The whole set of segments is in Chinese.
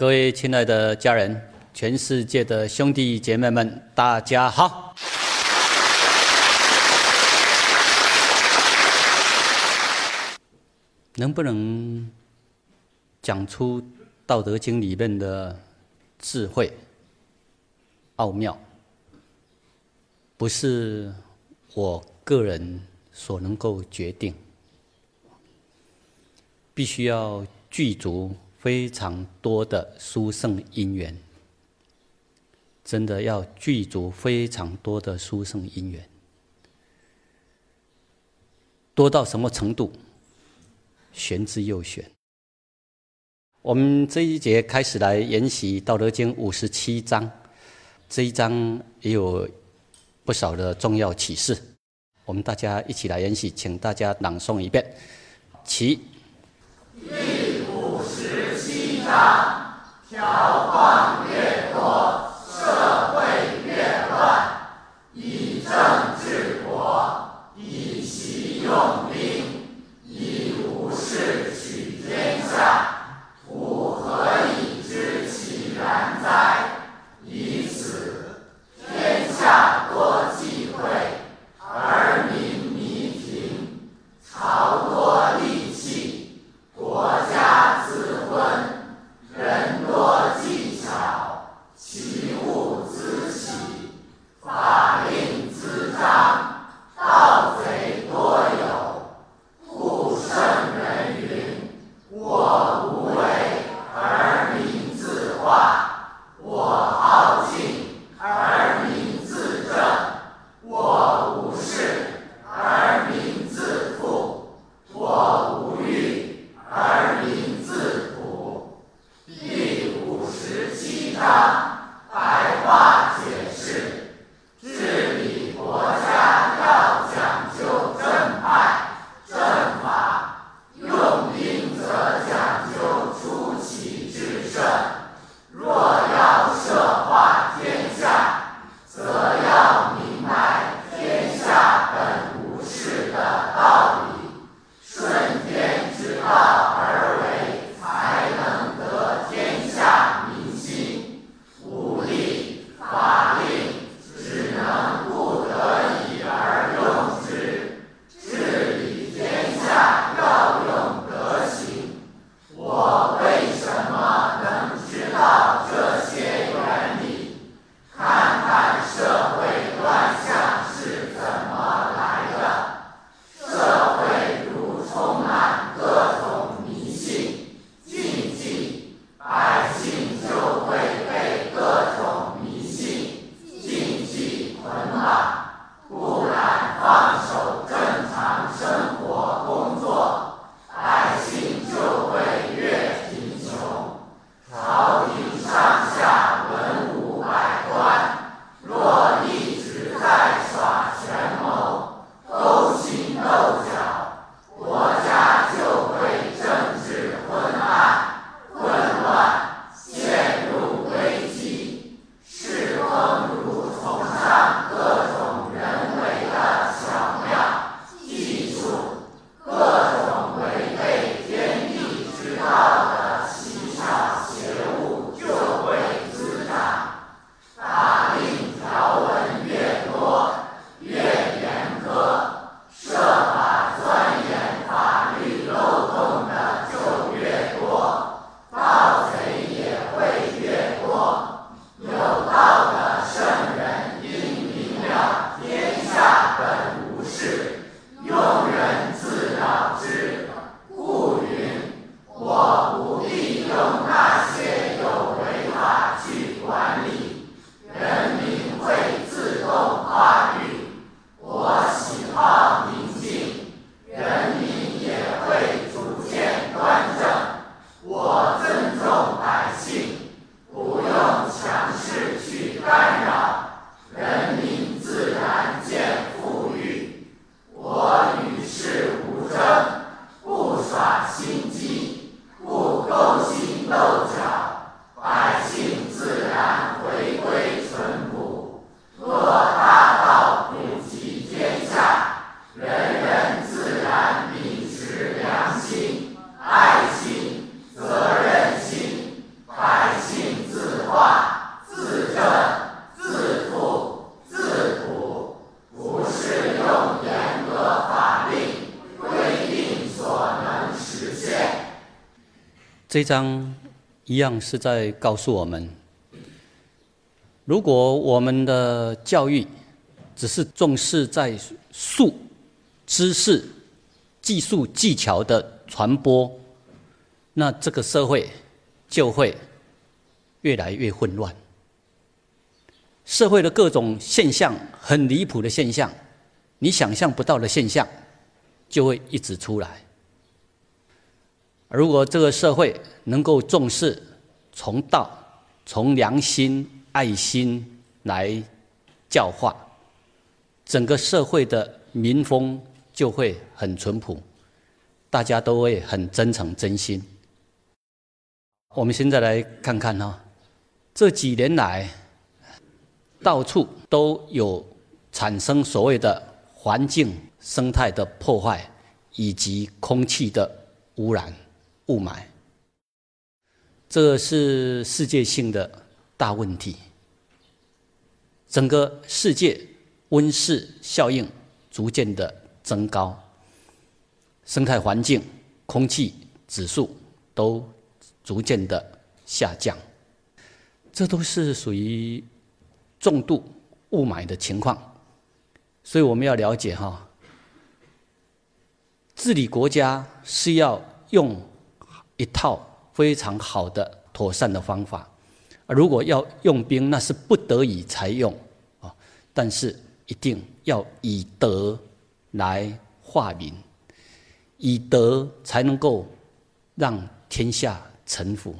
各位亲爱的家人，全世界的兄弟姐妹们，大家好！能不能讲出《道德经》里面的智慧奥妙？不是我个人所能够决定，必须要具足非常多的殊胜因缘，真的要具足非常多的殊胜因缘，多到什么程度？玄之又玄。我们这一节开始来研习《道德经》五十七章，这一章也有不少的重要启示。我们大家一起来研习，请大家朗诵一遍。起。第五十七章：条框越多，这章一样是在告诉我们：如果我们的教育只是重视在术、知识、技术、技巧的传播，那这个社会就会越来越混乱。社会的各种现象，很离谱的现象，你想象不到的现象，就会一直出来。如果这个社会能够重视从道、从良心、爱心来教化，整个社会的民风就会很淳朴，大家都会很真诚、真心。我们现在来看看哈，这几年来。到处都有产生所谓的环境生态的破坏，以及空气的污染、雾霾，这是世界性的大问题。整个世界温室效应逐渐的增高，生态环境、空气指数都逐渐的下降，这都是属于。重度雾霾的情况，所以我们要了解哈，治理国家是要用一套非常好的妥善的方法，如果要用兵，那是不得已才用啊，但是一定要以德来化民，以德才能够让天下臣服，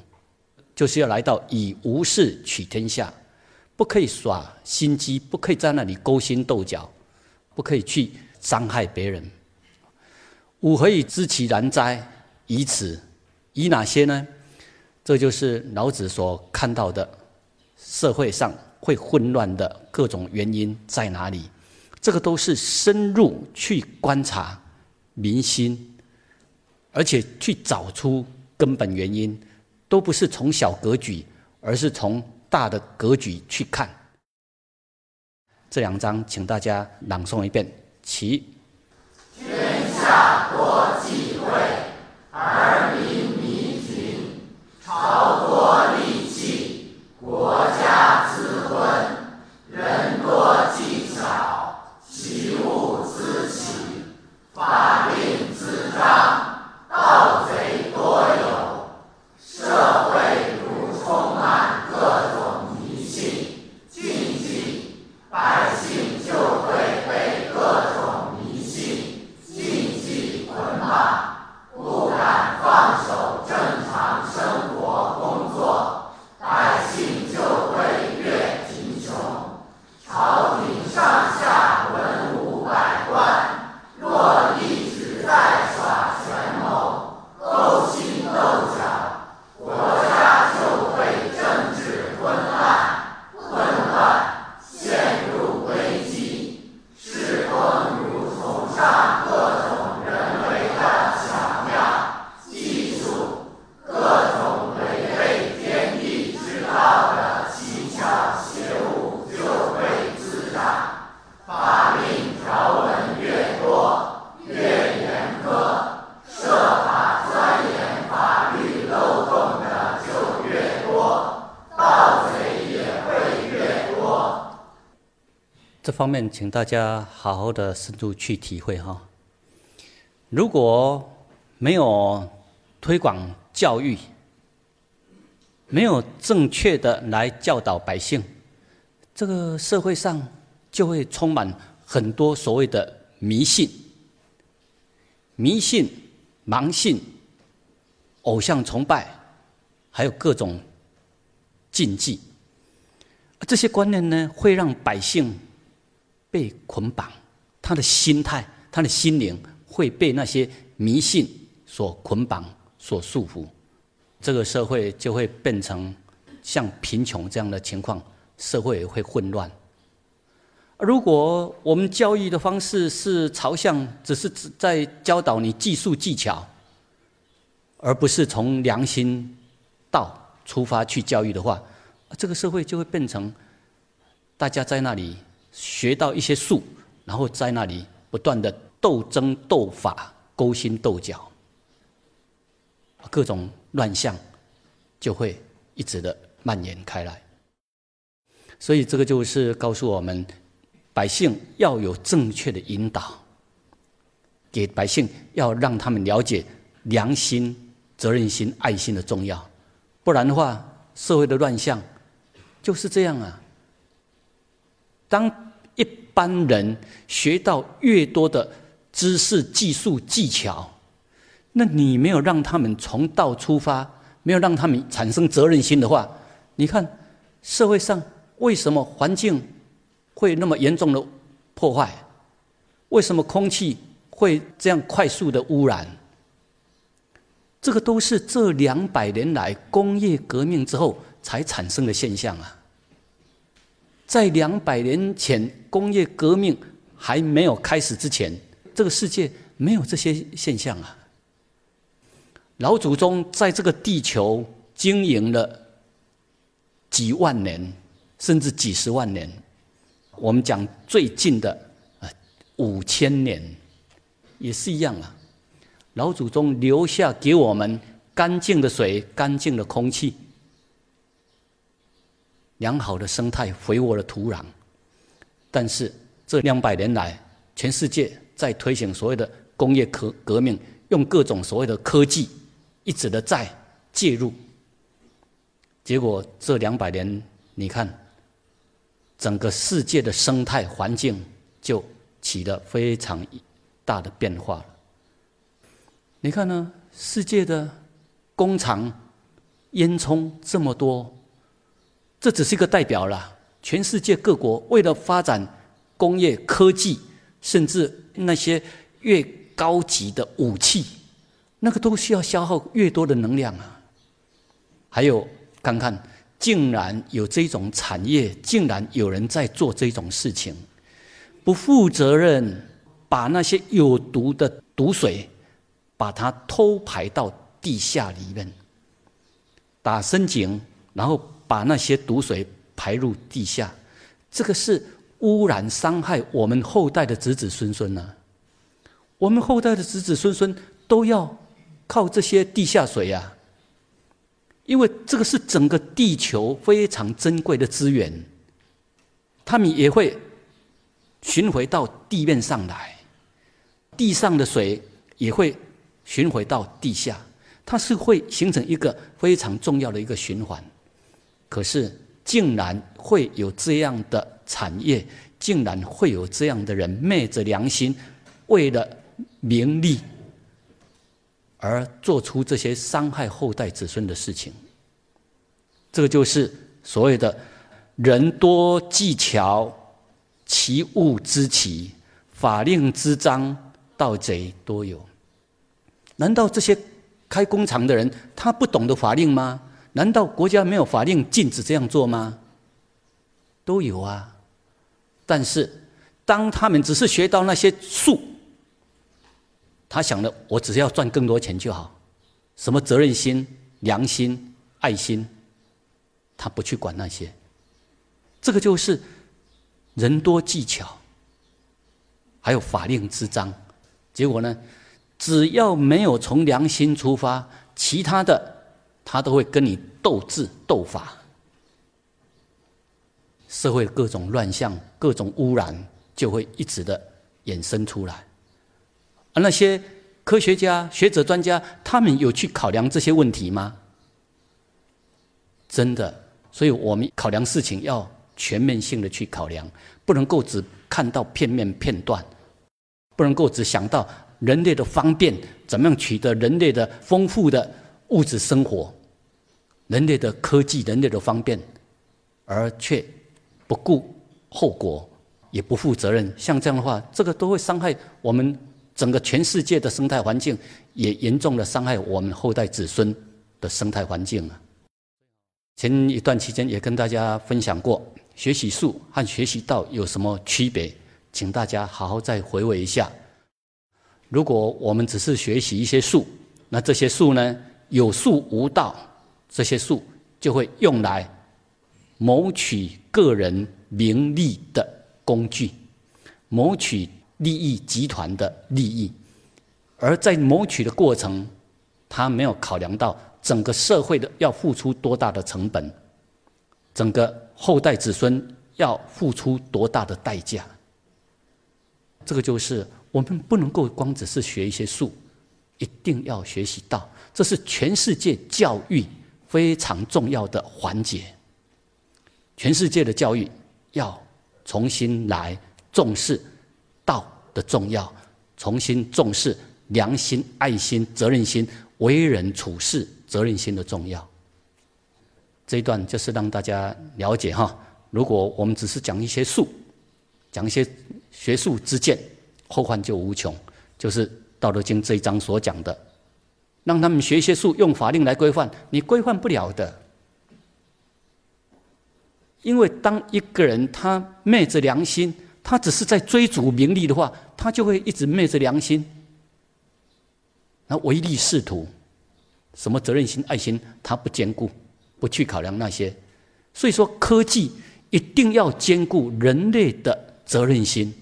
就是要来到以无事取天下。不可以耍心机，不可以在那里勾心斗角，不可以去伤害别人。吾何以知其然哉？以此，以哪些呢？这就是老子所看到的社会上会混乱的各种原因在哪里？这个都是深入去观察民心，而且去找出根本原因，都不是从小格局，而是从。大的格局去看，这两章，请大家朗诵一遍。其天下多忌讳，而民弥贫；朝国利器，国家滋昏；人多技巧，其物滋起；法令滋章，盗贼多有。社会如充满各种。百姓就会被各种迷信禁忌捆绑，不敢放手正常生活工作，百姓就会越贫穷。朝廷上下文武百官，若一直在耍权谋、勾心斗角，国家就会政治昏暗、混乱。陷入危机，世风如崇尚各种人为的巧妙技术，各种违背天地之道的奇巧邪物就会滋长。法令条文越多，越严苛，设法钻研法律漏洞的就越多，盗贼也会越多。这方面，请大家好好的深入去体会哈。如果没有推广教育，没有正确的来教导百姓，这个社会上就会充满很多所谓的迷信、迷信、盲信、偶像崇拜，还有各种禁忌。这些观念呢，会让百姓。被捆绑，他的心态、他的心灵会被那些迷信所捆绑、所束缚，这个社会就会变成像贫穷这样的情况，社会会混乱。如果我们教育的方式是朝向只是在教导你技术技巧，而不是从良心道出发去教育的话，这个社会就会变成大家在那里。学到一些术，然后在那里不断的斗争斗法、勾心斗角，各种乱象就会一直的蔓延开来。所以这个就是告诉我们，百姓要有正确的引导，给百姓要让他们了解良心、责任心、爱心的重要。不然的话，社会的乱象就是这样啊。当一般人学到越多的知识、技术、技巧，那你没有让他们从道出发，没有让他们产生责任心的话，你看社会上。为什么环境会那么严重的破坏？为什么空气会这样快速的污染？这个都是这两百年来工业革命之后才产生的现象啊！在两百年前工业革命还没有开始之前，这个世界没有这些现象啊！老祖宗在这个地球经营了几万年。甚至几十万年，我们讲最近的啊五千年，也是一样啊。老祖宗留下给我们干净的水、干净的空气、良好的生态、肥沃的土壤。但是这两百年来，全世界在推行所谓的工业革革命，用各种所谓的科技一直的在介入，结果这两百年，你看。整个世界的生态环境就起了非常大的变化了。你看呢？世界的工厂烟囱这么多，这只是一个代表了。全世界各国为了发展工业科技，甚至那些越高级的武器，那个都需要消耗越多的能量啊。还有，看看。竟然有这种产业，竟然有人在做这种事情，不负责任，把那些有毒的毒水，把它偷排到地下里面，打深井，然后把那些毒水排入地下，这个是污染伤害我们后代的子子孙孙呢。我们后代的子子孙孙都要靠这些地下水呀。因为这个是整个地球非常珍贵的资源，他们也会巡回到地面上来，地上的水也会巡回到地下，它是会形成一个非常重要的一个循环。可是，竟然会有这样的产业，竟然会有这样的人昧着良心，为了名利。而做出这些伤害后代子孙的事情，这就是所谓的“人多技巧，其物之奇，法令之章，盗贼多有。”难道这些开工厂的人他不懂得法令吗？难道国家没有法令禁止这样做吗？都有啊，但是当他们只是学到那些术。他想的，我只要赚更多钱就好，什么责任心、良心、爱心，他不去管那些。这个就是人多技巧，还有法令之章。结果呢，只要没有从良心出发，其他的他都会跟你斗智斗法。社会各种乱象、各种污染就会一直的衍生出来。而那些科学家、学者、专家，他们有去考量这些问题吗？真的，所以我们考量事情要全面性的去考量，不能够只看到片面片段，不能够只想到人类的方便，怎么样取得人类的丰富的物质生活，人类的科技、人类的方便，而却不顾后果，也不负责任。像这样的话，这个都会伤害我们。整个全世界的生态环境也严重的伤害我们后代子孙的生态环境啊！前一段期间也跟大家分享过，学习术和学习道有什么区别？请大家好好再回味一下。如果我们只是学习一些术，那这些术呢，有术无道，这些术就会用来谋取个人名利的工具，谋取。利益集团的利益，而在谋取的过程，他没有考量到整个社会的要付出多大的成本，整个后代子孙要付出多大的代价。这个就是我们不能够光只是学一些术，一定要学习道，这是全世界教育非常重要的环节。全世界的教育要重新来重视道的重要，重新重视良心、爱心、责任心、为人处事责任心的重要。这一段就是让大家了解哈。如果我们只是讲一些术，讲一些学术之见，后患就无穷。就是《道德经》这一章所讲的，让他们学一些术，用法令来规范，你规范不了的。因为当一个人他昧着良心，他只是在追逐名利的话，他就会一直昧着良心，那唯利是图，什么责任心、爱心，他不兼顾，不去考量那些。所以说，科技一定要兼顾人类的责任心、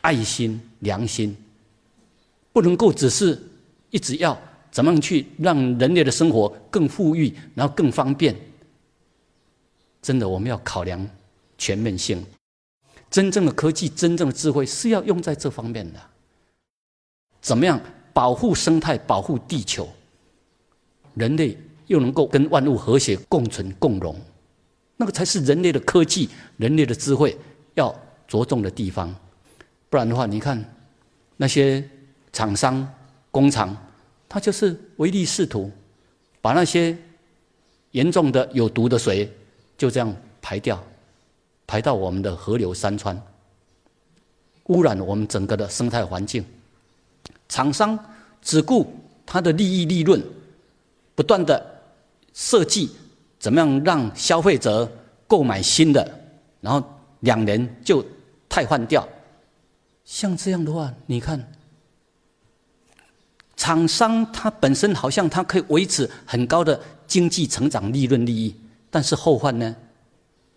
爱心、良心，不能够只是一直要怎么样去让人类的生活更富裕，然后更方便。真的，我们要考量全面性。真正的科技、真正的智慧是要用在这方面的。怎么样保护生态、保护地球？人类又能够跟万物和谐共存共荣，那个才是人类的科技、人类的智慧要着重的地方。不然的话，你看那些厂商、工厂，他就是唯利是图，把那些严重的有毒的水。就这样排掉，排到我们的河流山川，污染我们整个的生态环境。厂商只顾他的利益利润，不断的设计怎么样让消费者购买新的，然后两年就汰换掉。像这样的话，你看，厂商他本身好像他可以维持很高的经济成长、利润、利益。但是后患呢？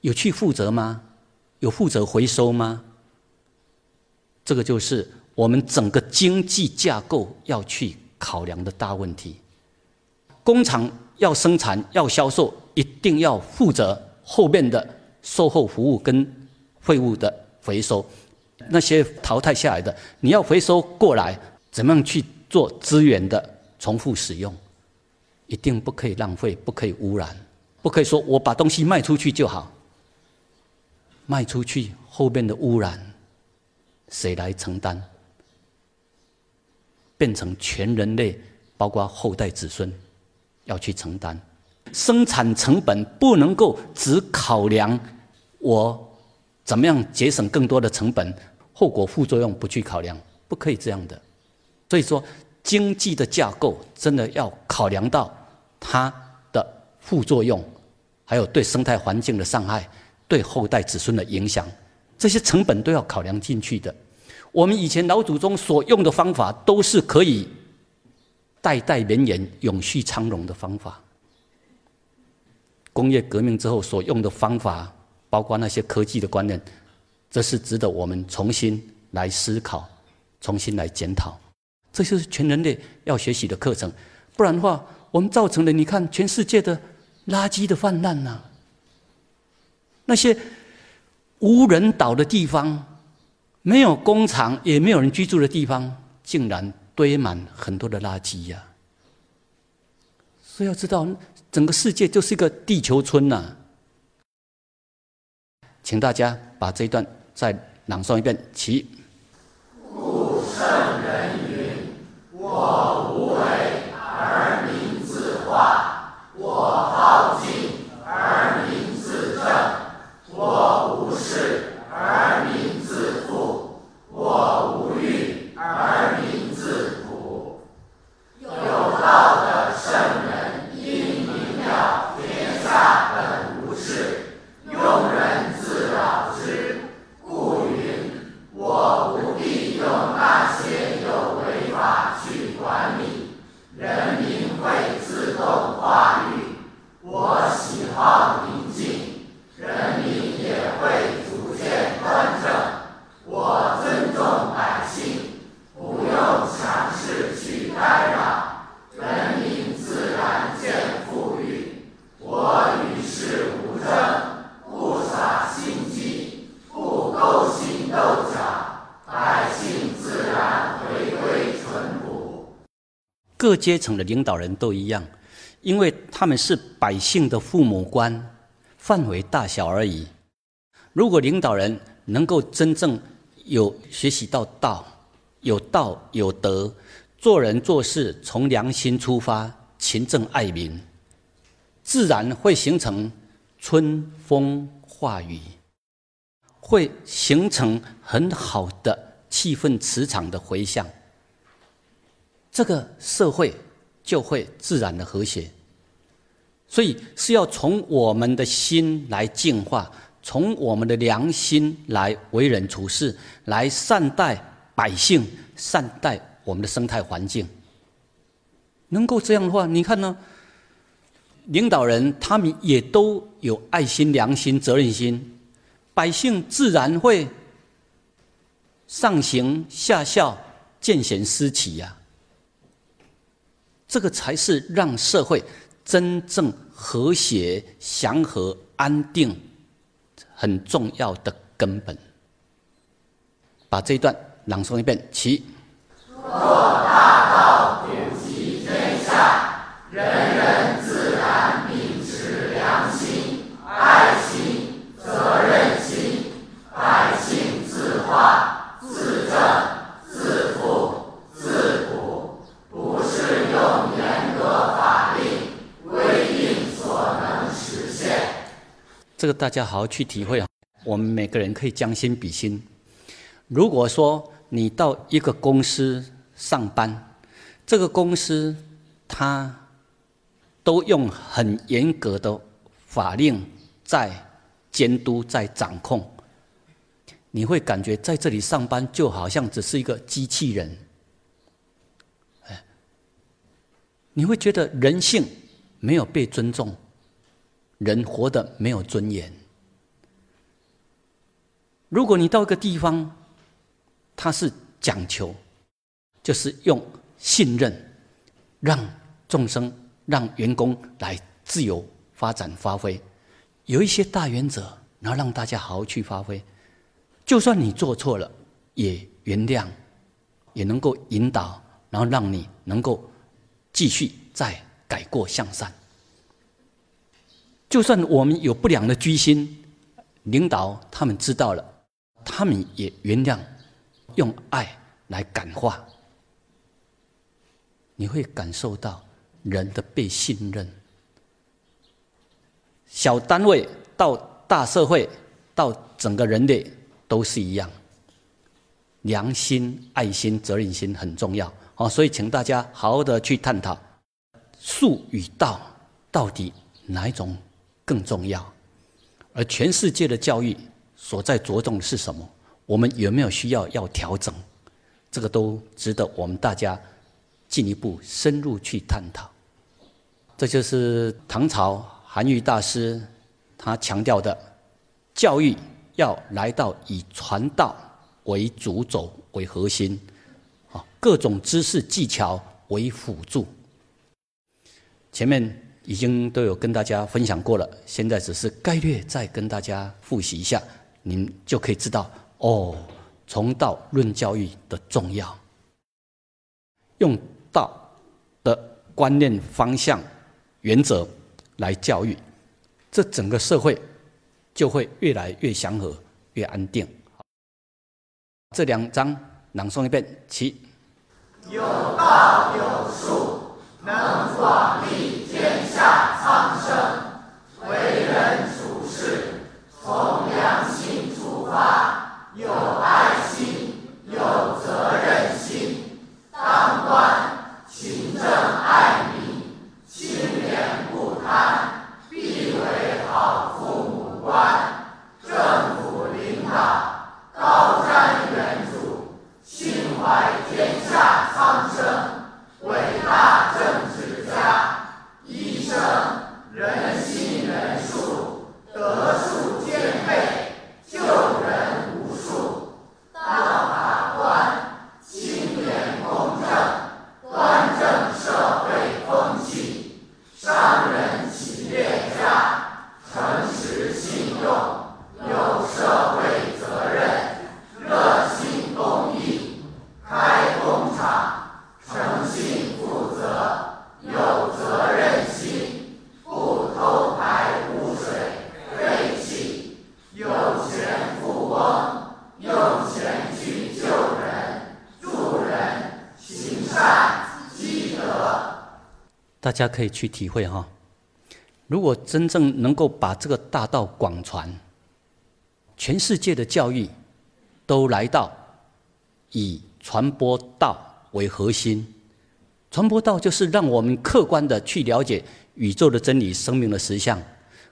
有去负责吗？有负责回收吗？这个就是我们整个经济架构要去考量的大问题。工厂要生产、要销售，一定要负责后面的售后服务跟废物的回收。那些淘汰下来的，你要回收过来，怎么样去做资源的重复使用？一定不可以浪费，不可以污染。不可以说我把东西卖出去就好，卖出去后面的污染谁来承担？变成全人类，包括后代子孙要去承担。生产成本不能够只考量我怎么样节省更多的成本，后果副作用不去考量，不可以这样的。所以说，经济的架构真的要考量到它的副作用。还有对生态环境的伤害，对后代子孙的影响，这些成本都要考量进去的。我们以前老祖宗所用的方法，都是可以代代绵延、永续昌荣的方法。工业革命之后所用的方法，包括那些科技的观念，这是值得我们重新来思考、重新来检讨。这就是全人类要学习的课程。不然的话，我们造成了你看全世界的。垃圾的泛滥呐，那些无人岛的地方，没有工厂也没有人居住的地方，竟然堆满很多的垃圾呀！所以要知道，整个世界就是一个地球村呐。请大家把这一段再朗诵一遍，起。：“我无为而民自化。”我好静而民自正，我无事而民自富，我无欲而民自朴。有道的圣人因明了天下本无事，庸人自扰之，故云：我。各阶层的领导人都一样，因为他们是百姓的父母官，范围大小而已。如果领导人能够真正有学习到道，有道有德，做人做事从良心出发，勤政爱民，自然会形成春风化雨，会形成很好的气氛磁场的回响，这个社会就会自然的和谐。所以是要从我们的心来净化。从我们的良心来为人处事，来善待百姓，善待我们的生态环境。能够这样的话，你看呢？领导人他们也都有爱心、良心、责任心，百姓自然会上行下效，见贤思齐呀。这个才是让社会真正和谐、祥和、安定。很重要的根本，把这一段朗诵一遍。起。做大道普及天下，人人自然秉持良心、爱心、责任心，百姓自化、自正、自富、自古，不是用严格法令规定所能实现。这个大家好好去体会啊！我们每个人可以将心比心。如果说你到一个公司上班，这个公司它都用很严格的法令在监督、在掌控，你会感觉在这里上班就好像只是一个机器人。哎，你会觉得人性没有被尊重。人活得没有尊严。如果你到一个地方，他是讲求，就是用信任，让众生、让员工来自由发展发挥，有一些大原则，然后让大家好好去发挥。就算你做错了，也原谅，也能够引导，然后让你能够继续再改过向善。就算我们有不良的居心，领导他们知道了，他们也原谅，用爱来感化，你会感受到人的被信任。小单位到大社会，到整个人类都是一样，良心、爱心、责任心很重要哦。所以，请大家好好的去探讨术与道到底哪一种。更重要，而全世界的教育所在着重的是什么？我们有没有需要要调整？这个都值得我们大家进一步深入去探讨。这就是唐朝韩愈大师他强调的：教育要来到以传道为主轴为核心，啊，各种知识技巧为辅助。前面。已经都有跟大家分享过了，现在只是概略再跟大家复习一下，您就可以知道哦，从道论教育的重要，用道的观念方向、原则来教育，这整个社会就会越来越祥和、越安定。这两章朗诵一遍，起。有道有术，能广利。天下苍生，为人处事，从良心出发，有爱心，有责任心，当官勤政爱民，清廉不贪，必为好父母官。政府领导高瞻远瞩，心怀天下苍生，伟大政治家。大家可以去体会哈。如果真正能够把这个大道广传，全世界的教育都来到以传播道为核心，传播道就是让我们客观的去了解宇宙的真理、生命的实相，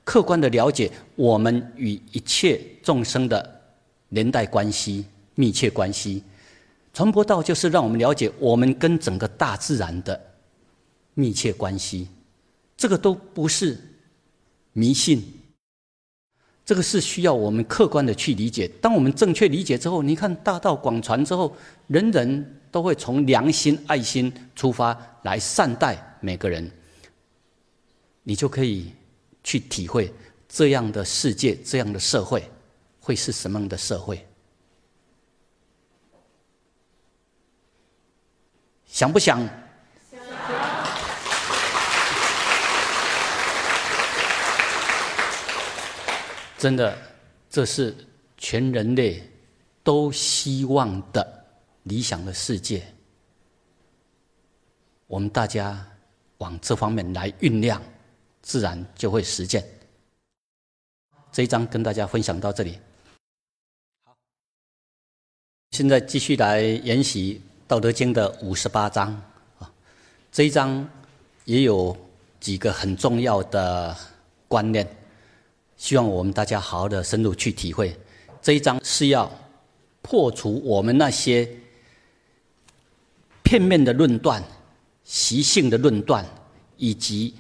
客观的了解我们与一切众生的连带关系、密切关系。传播道就是让我们了解我们跟整个大自然的密切关系，这个都不是迷信。这个是需要我们客观的去理解。当我们正确理解之后，你看大道广传之后，人人都会从良心、爱心出发来善待每个人，你就可以去体会这样的世界、这样的社会会是什么样的社会。想不想？真的，这是全人类都希望的理想的世界。我们大家往这方面来酝酿，自然就会实践。这一章跟大家分享到这里。好，现在继续来研习《道德经》的五十八章啊。这一章也有几个很重要的观念。希望我们大家好好的深入去体会，这一章是要破除我们那些片面的论断、习性的论断，以及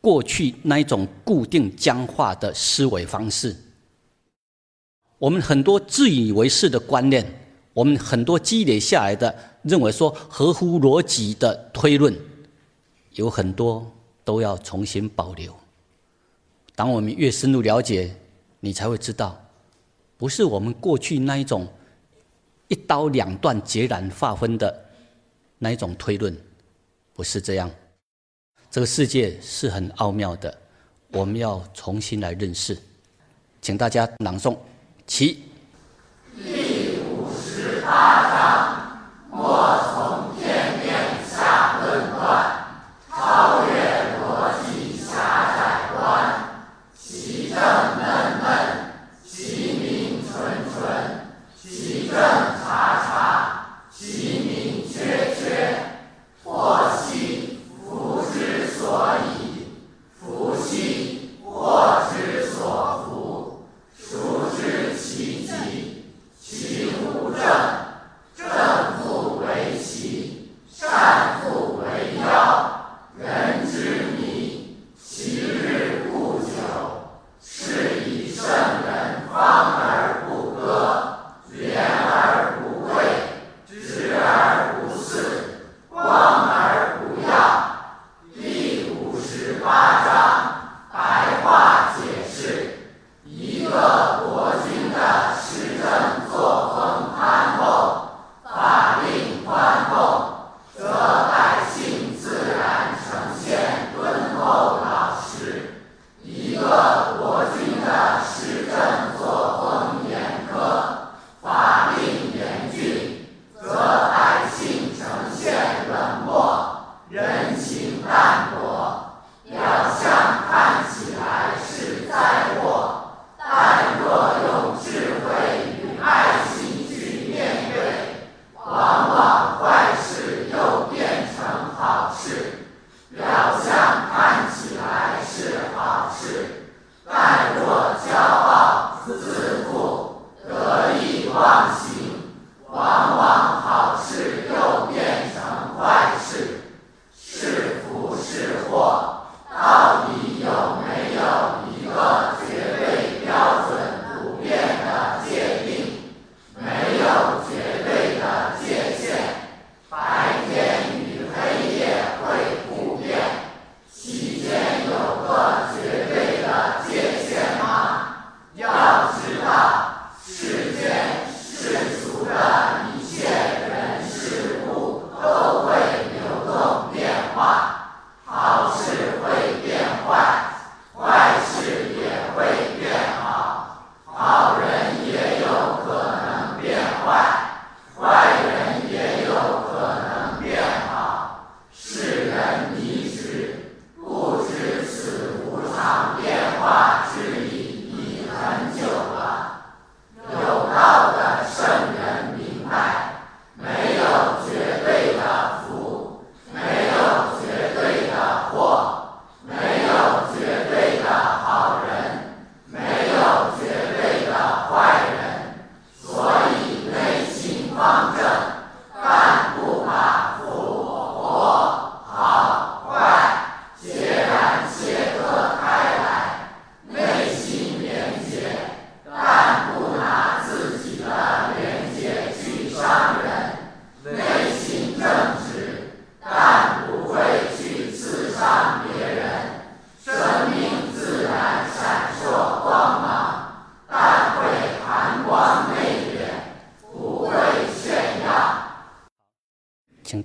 过去那一种固定僵化的思维方式。我们很多自以为是的观念，我们很多积累下来的认为说合乎逻辑的推论，有很多都要重新保留。当我们越深入了解，你才会知道，不是我们过去那一种一刀两断、截然划分的那一种推论，不是这样。这个世界是很奥妙的，我们要重新来认识。请大家朗诵，起。第五十八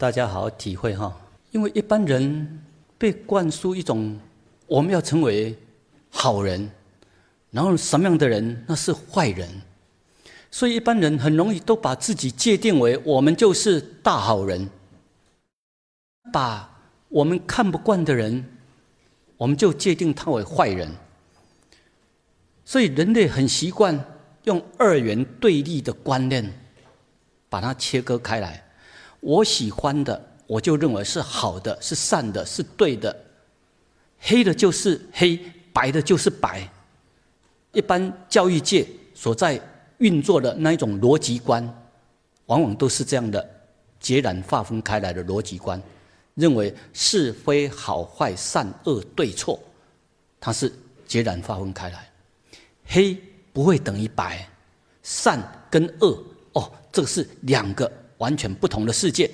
大家好好体会哈。因为一般人被灌输一种我们要成为好人，然后什么样的人那是坏人，所以一般人很容易都把自己界定为我们就是大好人，把我们看不惯的人，我们就界定他为坏人。所以人类很习惯用二元对立的观念，把它切割开来。我喜欢的，我就认为是好的，是善的，是对的。黑的就是黑，白的就是白。一般教育界所在运作的那一种逻辑观，往往都是这样的，截然划分开来的逻辑观，认为是非好坏、善恶对错，它是截然划分开来。黑不会等于白，善跟恶哦，这个是两个完全不同的世界。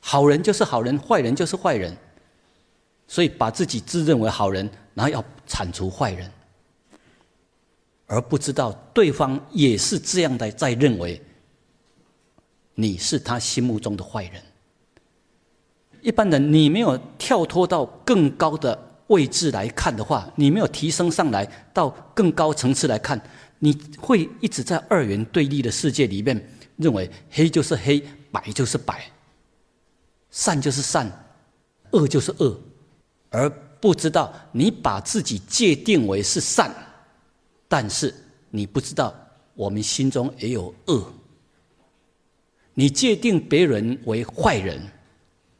好人就是好人，坏人就是坏人。所以把自己自认为好人，然后要铲除坏人，而不知道对方也是这样的在认为，你是他心目中的坏人。一般人，你没有跳脱到更高的。位置来看的话，你没有提升上来到更高层次来看，你会一直在二元对立的世界里面，认为黑就是黑，白就是白，善就是善，恶就是恶，而不知道你把自己界定为是善，但是你不知道我们心中也有恶。你界定别人为坏人，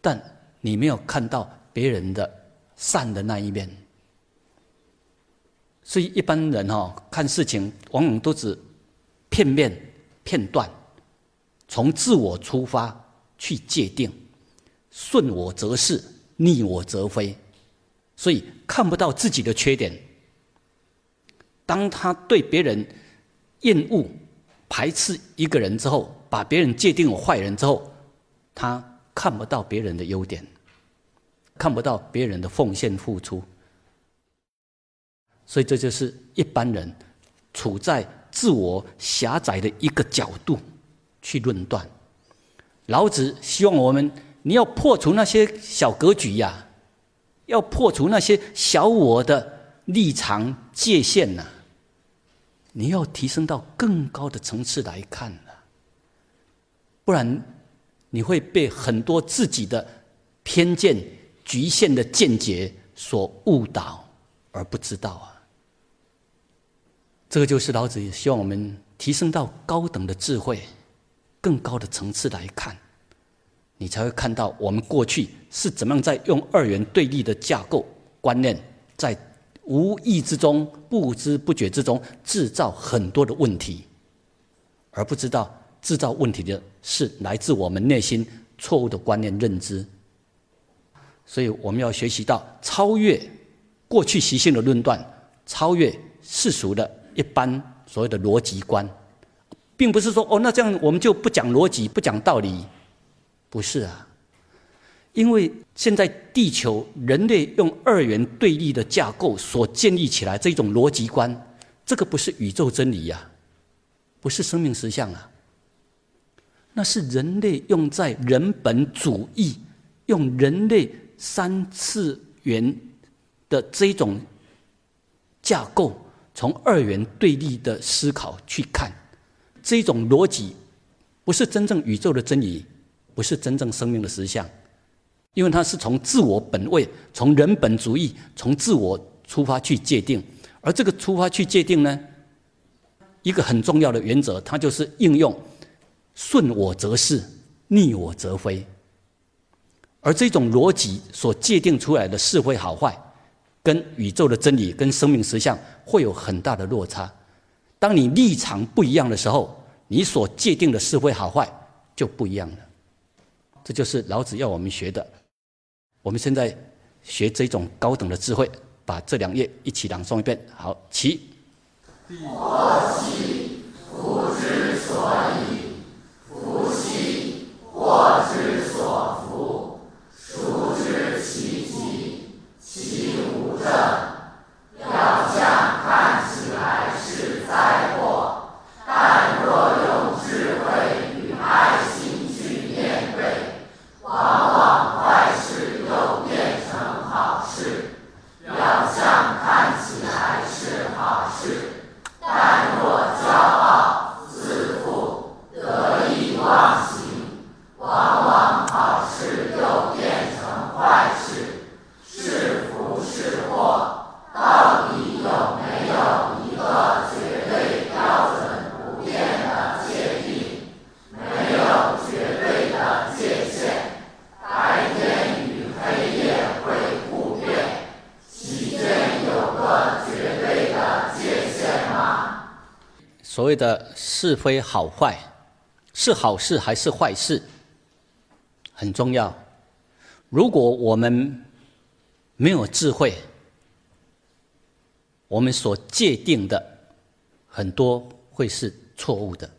但你没有看到别人的。善的那一面，所以一般人哈看事情往往都只片面、片段，从自我出发去界定，顺我则是，逆我则非，所以看不到自己的缺点。当他对别人厌恶、排斥一个人之后，把别人界定为坏人之后，他看不到别人的优点。看不到别人的奉献付出，所以这就是一般人处在自我狭窄的一个角度去论断。老子希望我们，你要破除那些小格局呀，要破除那些小我的立场界限呐，你要提升到更高的层次来看了，不然你会被很多自己的偏见。局限的见解所误导而不知道啊，这个就是老子希望我们提升到高等的智慧、更高的层次来看，你才会看到我们过去是怎么样在用二元对立的架构观念，在无意之中、不知不觉之中制造很多的问题，而不知道制造问题的是来自我们内心错误的观念认知。所以我们要学习到超越过去习性的论断，超越世俗的一般所谓的逻辑观，并不是说哦，那这样我们就不讲逻辑、不讲道理，不是啊。因为现在地球人类用二元对立的架构所建立起来这种逻辑观，这个不是宇宙真理呀，不是生命实相啊，那是人类用在人本主义，用人类。三次元的这种架构，从二元对立的思考去看，这种逻辑不是真正宇宙的真理，不是真正生命的实相，因为它是从自我本位、从人本主义、从自我出发去界定，而这个出发去界定呢，一个很重要的原则，它就是应用顺我则是，逆我则非。而这种逻辑所界定出来的是非好坏，跟宇宙的真理、跟生命实相会有很大的落差。当你立场不一样的时候，你所界定的是非好坏就不一样了。这就是老子要我们学的。我们现在学这种高等的智慧，把这两页一起朗诵一遍。好，起。我兮福之所以，福兮祸之所伏。孰知其极？其无正。要下看起来是灾祸，但若用智慧与爱心去面对，往。所谓的是非好坏，是好事还是坏事，很重要。如果我们没有智慧，我们所界定的很多会是错误的，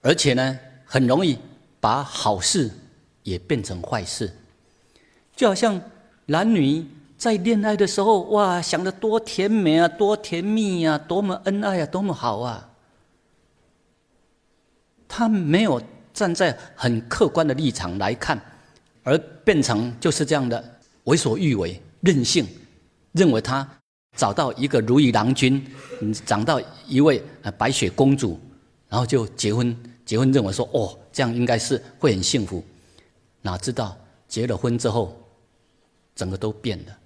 而且呢，很容易把好事也变成坏事。就好像男女在恋爱的时候，哇，想的多甜美啊，多甜蜜呀，多么恩爱啊，多么好啊！他没有站在很客观的立场来看，而变成就是这样的为所欲为、任性，认为他找到一个如意郎君，嗯找到一位白雪公主，然后就结婚。结婚认为说，哦，这样应该是会很幸福，哪知道结了婚之后。整个都变了，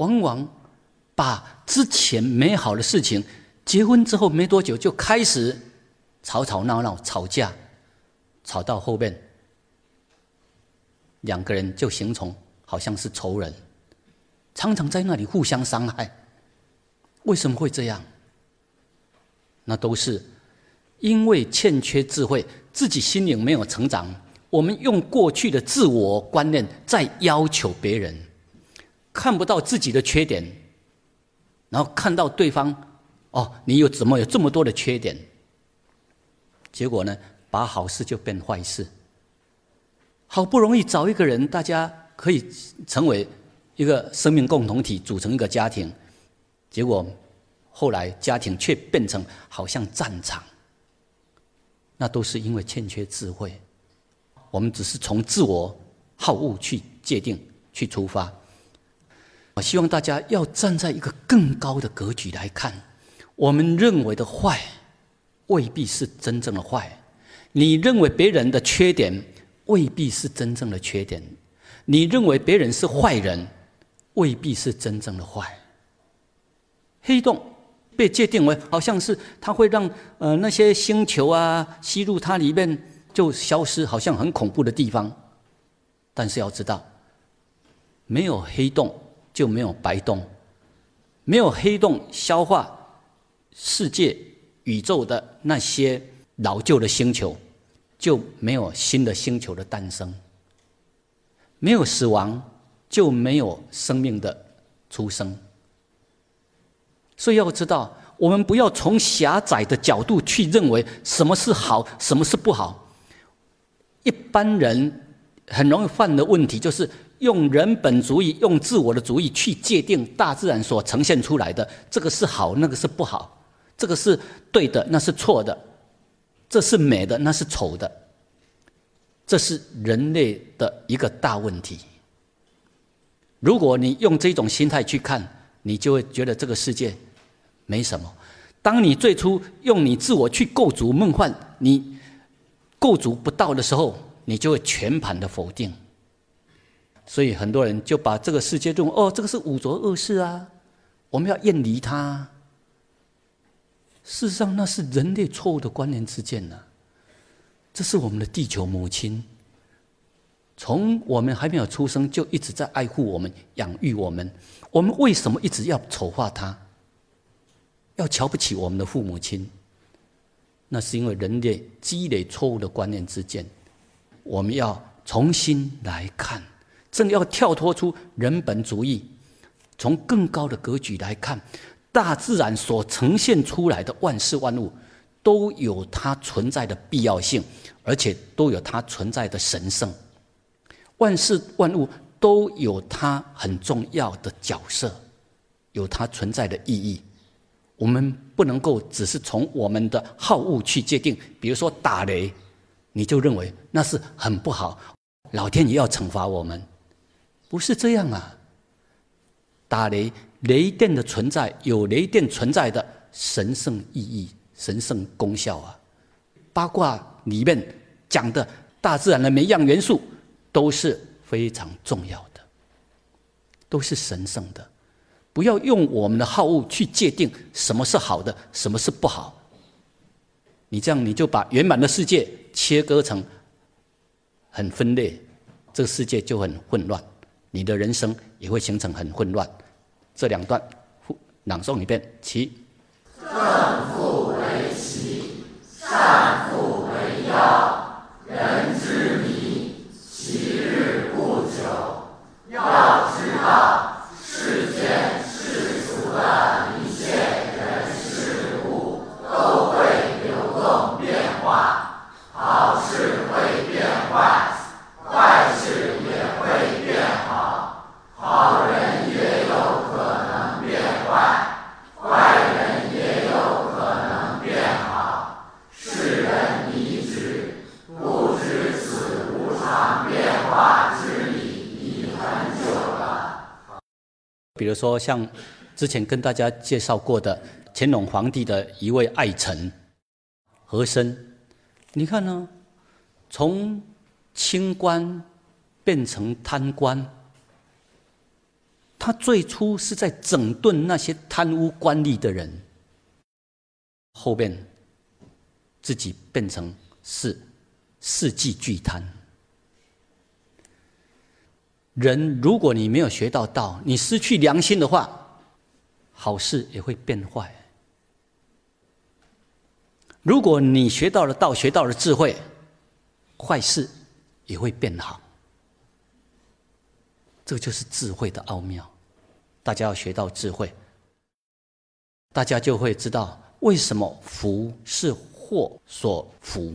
往往把之前美好的事情，结婚之后没多久就开始吵吵闹闹、吵架，吵到后面，两个人就形成好像是仇人，常常在那里互相伤害。为什么会这样？那都是因为欠缺智慧，自己心灵没有成长。我们用过去的自我观念在要求别人，看不到自己的缺点，然后看到对方，哦，你有怎么有这么多的缺点？结果呢，把好事就变坏事。好不容易找一个人，大家可以成为一个生命共同体，组成一个家庭，结果后来家庭却变成好像战场。那都是因为欠缺智慧。我们只是从自我好恶去界定、去出发。希望大家要站在一个更高的格局来看，我们认为的坏，未必是真正的坏；你认为别人的缺点，未必是真正的缺点；你认为别人是坏人，未必是真正的坏。黑洞被界定为好像是它会让呃那些星球啊吸入它里面。就消失，好像很恐怖的地方。但是要知道，没有黑洞就没有白洞，没有黑洞消化世界、宇宙的那些老旧的星球，就没有新的星球的诞生。没有死亡，就没有生命的出生。所以要知道，我们不要从狭窄的角度去认为什么是好，什么是不好。一般人很容易犯的问题，就是用人本主义、用自我的主义去界定大自然所呈现出来的，这个是好，那个是不好；这个是对的，那是错的；这是美的，那是丑的。这是人类的一个大问题。如果你用这种心态去看，你就会觉得这个世界没什么。当你最初用你自我去构筑梦幻，你。构筑不到的时候，你就会全盘的否定。所以很多人就把这个世界认为哦，这个是五浊恶世啊，我们要远离它。事实上，那是人类错误的观念之见呢。这是我们的地球母亲，从我们还没有出生就一直在爱护我们、养育我们。我们为什么一直要丑化她，要瞧不起我们的父母亲？那是因为人类积累错误的观念之见，我们要重新来看，正要跳脱出人本主义，从更高的格局来看，大自然所呈现出来的万事万物，都有它存在的必要性，而且都有它存在的神圣。万事万物都有它很重要的角色，有它存在的意义。我们不能够只是从我们的好恶去界定，比如说打雷，你就认为那是很不好，老天爷要惩罚我们，不是这样啊。打雷，雷电的存在有雷电存在的神圣意义、神圣功效啊。八卦里面讲的大自然的每一样元素都是非常重要的，都是神圣的。不要用我们的好恶去界定什么是好的，什么是不好。你这样你就把圆满的世界切割成很分裂，这个世界就很混乱，你的人生也会形成很混乱。这两段朗诵一遍其正复为奇善复为要人之迷其日不久要比如说，像之前跟大家介绍过的乾隆皇帝的一位爱臣和珅，你看呢，从清官变成贪官，他最初是在整顿那些贪污官吏的人，后边自己变成是世纪巨贪。人，如果你没有学到道，你失去良心的话，好事也会变坏。如果你学到了道，学到了智慧，坏事也会变好。这就是智慧的奥妙。大家要学到智慧，大家就会知道为什么福是祸所福，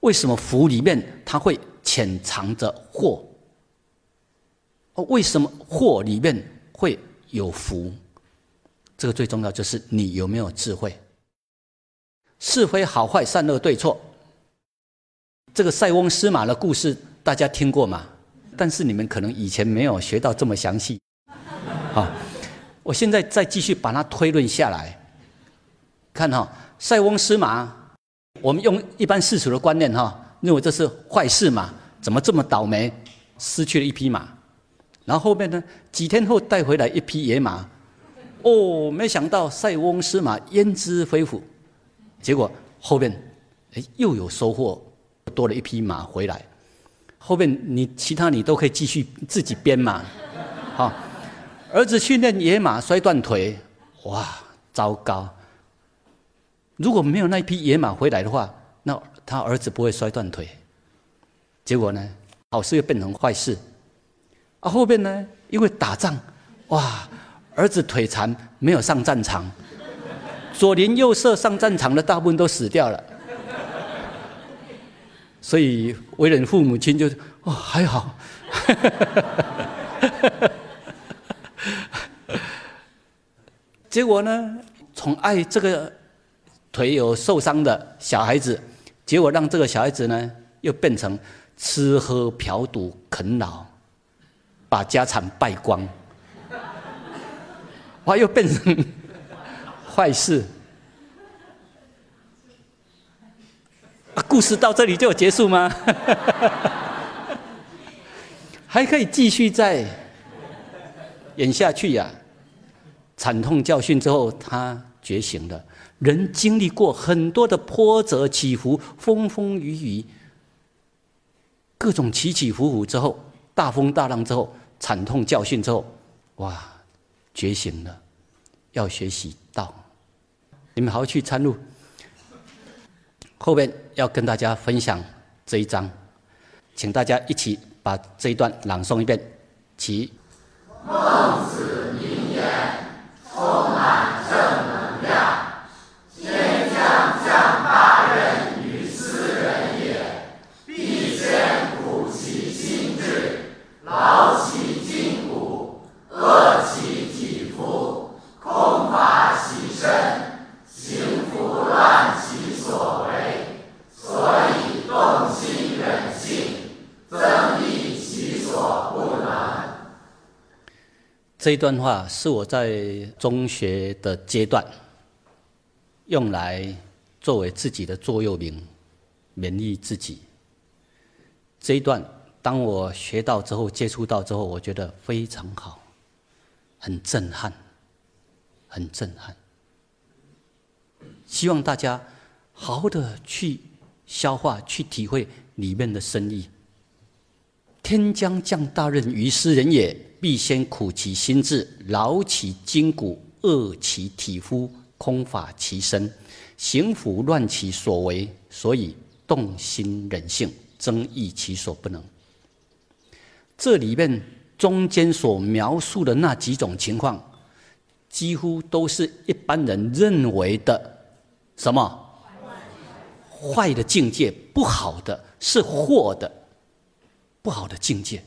为什么福里面它会潜藏着祸。为什么祸里面会有福？这个最重要就是你有没有智慧。是非好坏善恶对错，这个塞翁失马的故事大家听过吗？但是你们可能以前没有学到这么详细。好，我现在再继续把它推论下来。看哈，塞翁失马，我们用一般世俗的观念哈，认为这是坏事嘛？怎么这么倒霉，失去了一匹马？然后后面呢？几天后带回来一匹野马，哦，没想到塞翁失马焉知非福，结果后面哎又有收获，多了一匹马回来。后面你其他你都可以继续自己编嘛，好，儿子训练野马摔断腿，哇，糟糕！如果没有那匹野马回来的话，那他儿子不会摔断腿。结果呢，好事又变成坏事。啊，后边呢？因为打仗，哇，儿子腿残，没有上战场，左邻右舍上战场的大部分都死掉了，所以为人父母亲就哦还好，结果呢，宠爱这个腿有受伤的小孩子，结果让这个小孩子呢又变成吃喝嫖赌啃老。把家产败光，哇！又变成 坏事。故事到这里就结束吗？还可以继续再演下去呀！惨痛教训之后，他觉醒了。人经历过很多的波折起伏、风风雨雨，各种起起伏伏之后。大风大浪之后，惨痛教训之后，哇，觉醒了，要学习道，你们好好去参入。后面要跟大家分享这一章，请大家一起把这一段朗诵一遍，起。子名言，充满正能量。天将降大任于斯人也，必先苦其心志。劳其筋骨，饿其体肤，空乏其身，行拂乱其所为，所以动心忍性，增益其所不能。这一段话是我在中学的阶段用来作为自己的座右铭，勉励自己。这一段。当我学到之后，接触到之后，我觉得非常好，很震撼，很震撼。希望大家好好的去消化、去体会里面的深意。天将降大任于斯人也，必先苦其心志，劳其筋骨，饿其体肤，空乏其身，行拂乱其所为，所以动心忍性，增益其所不能。这里面中间所描述的那几种情况，几乎都是一般人认为的什么坏的境界，不好的，是祸的，不好的境界。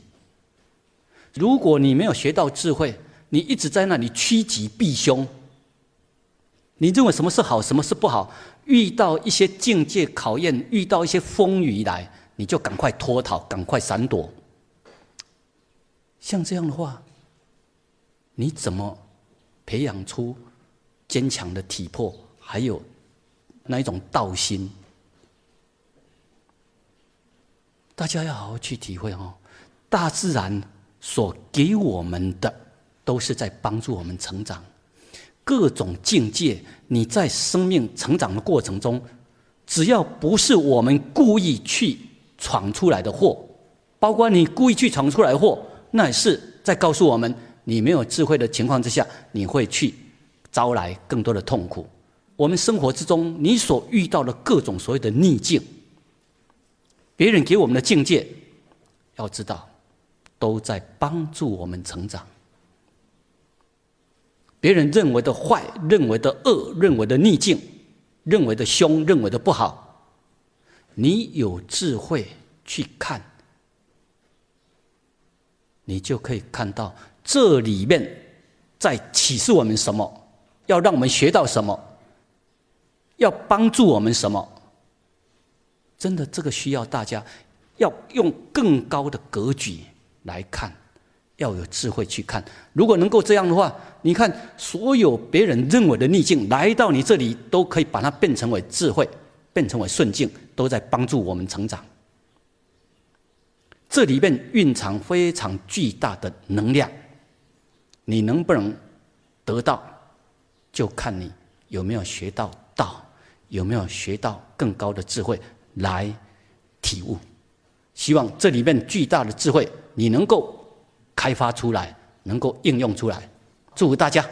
如果你没有学到智慧，你一直在那里趋吉避凶。你认为什么是好，什么是不好？遇到一些境界考验，遇到一些风雨来，你就赶快脱逃，赶快闪躲。像这样的话，你怎么培养出坚强的体魄，还有那一种道心？大家要好好去体会哦。大自然所给我们的，都是在帮助我们成长。各种境界，你在生命成长的过程中，只要不是我们故意去闯出来的祸，包括你故意去闯出来的祸，那也是在告诉我们，你没有智慧的情况之下，你会去招来更多的痛苦。我们生活之中，你所遇到的各种所谓的逆境，别人给我们的境界，要知道，都在帮助我们成长。别人认为的坏、认为的恶、认为的逆境、认为的凶、认为的不好，你有智慧去看，你就可以看到这里面在启示我们什么，要让我们学到什么，要帮助我们什么。真的，这个需要大家要用更高的格局来看。要有智慧去看，如果能够这样的话，你看所有别人认为的逆境来到你这里，都可以把它变成为智慧，变成为顺境，都在帮助我们成长。这里面蕴藏非常巨大的能量，你能不能得到，就看你有没有学到道，有没有学到更高的智慧来体悟。希望这里面巨大的智慧，你能够。开发出来，能够应用出来，祝福大家。